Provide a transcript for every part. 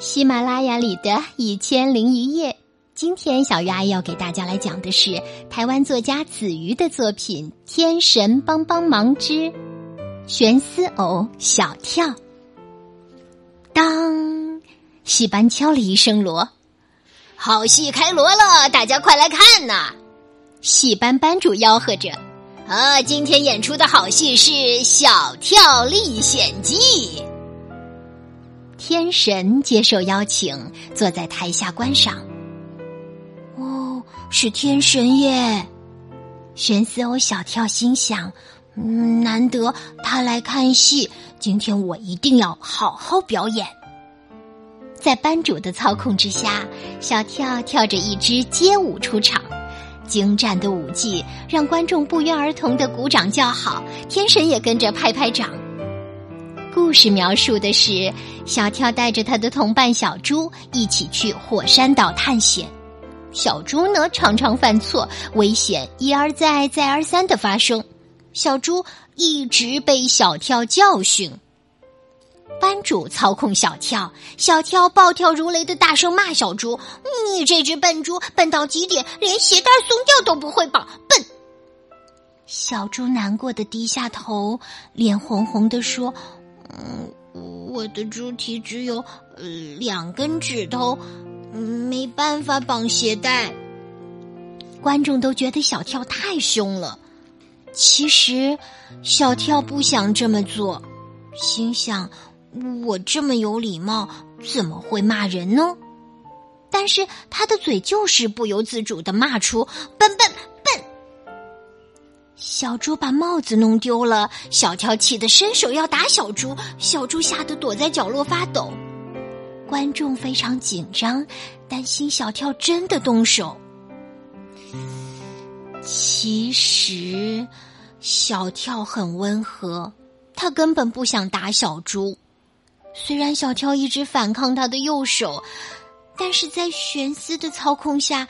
喜马拉雅里的一千零一夜，今天小鱼阿姨要给大家来讲的是台湾作家子瑜的作品《天神帮帮忙之悬丝偶小跳》。当戏班敲了一声锣，好戏开锣了，大家快来看呐！戏班班主吆喝着：“啊，今天演出的好戏是《小跳历险记》。”天神接受邀请，坐在台下观赏。哦，是天神耶！玄思欧小跳心想：“嗯，难得他来看戏，今天我一定要好好表演。”在班主的操控之下，小跳跳着一支街舞出场，精湛的舞技让观众不约而同的鼓掌叫好，天神也跟着拍拍掌。故事描述的是小跳带着他的同伴小猪一起去火山岛探险，小猪呢常常犯错，危险一而再再而三的发生，小猪一直被小跳教训。班主操控小跳，小跳暴跳如雷的大声骂小猪：“你这只笨猪，笨到极点，连鞋带松掉都不会绑，笨！”小猪难过的低下头，脸红红的说。嗯，我的猪蹄只有两根指头，没办法绑鞋带。观众都觉得小跳太凶了。其实，小跳不想这么做，心想：我这么有礼貌，怎么会骂人呢？但是他的嘴就是不由自主的骂出“笨笨”。小猪把帽子弄丢了，小跳气得伸手要打小猪，小猪吓得躲在角落发抖。观众非常紧张，担心小跳真的动手。其实，小跳很温和，他根本不想打小猪。虽然小跳一直反抗他的右手，但是在悬丝的操控下，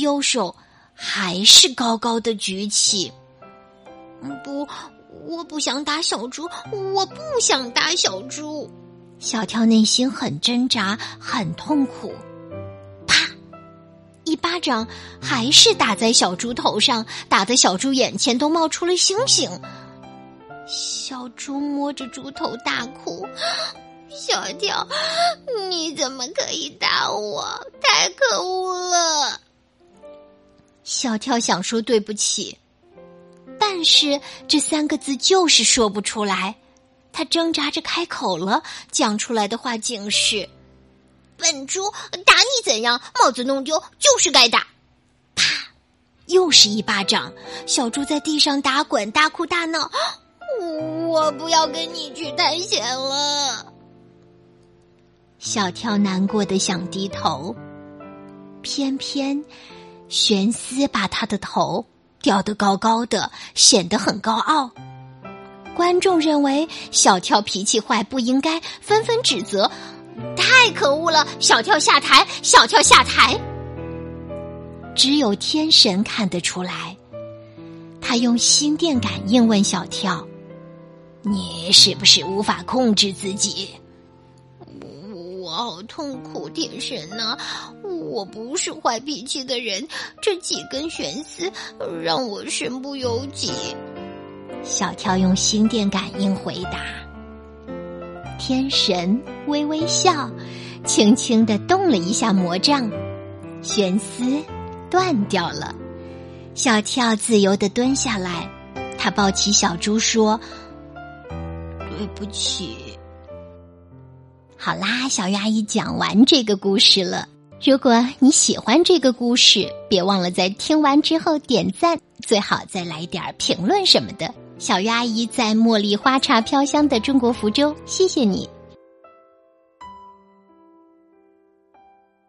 右手还是高高的举起。不，我不想打小猪，我不想打小猪。小跳内心很挣扎，很痛苦。啪！一巴掌还是打在小猪头上，打得小猪眼前都冒出了星星。小猪摸着猪头大哭：“小跳，你怎么可以打我？太可恶了！”小跳想说对不起。但是这三个字就是说不出来，他挣扎着开口了，讲出来的话竟是：“笨猪，打你怎样？帽子弄丢就是该打。”啪，又是一巴掌，小猪在地上打滚，大哭大闹。我不要跟你去探险了。小跳难过的想低头，偏偏悬丝把他的头。吊得高高的，显得很高傲。观众认为小跳脾气坏，不应该，纷纷指责：“太可恶了！小跳下台，小跳下台。”只有天神看得出来，他用心电感应问小跳：“你是不是无法控制自己？”我好痛苦，天神呐！我不是坏脾气的人，这几根悬丝让我身不由己。小跳用心电感应回答。天神微微笑，轻轻的动了一下魔杖，悬丝断掉了。小跳自由的蹲下来，他抱起小猪说：“对不起。”好啦，小鱼阿姨讲完这个故事了。如果你喜欢这个故事，别忘了在听完之后点赞，最好再来点评论什么的。小鱼阿姨在茉莉花茶飘香的中国福州，谢谢你。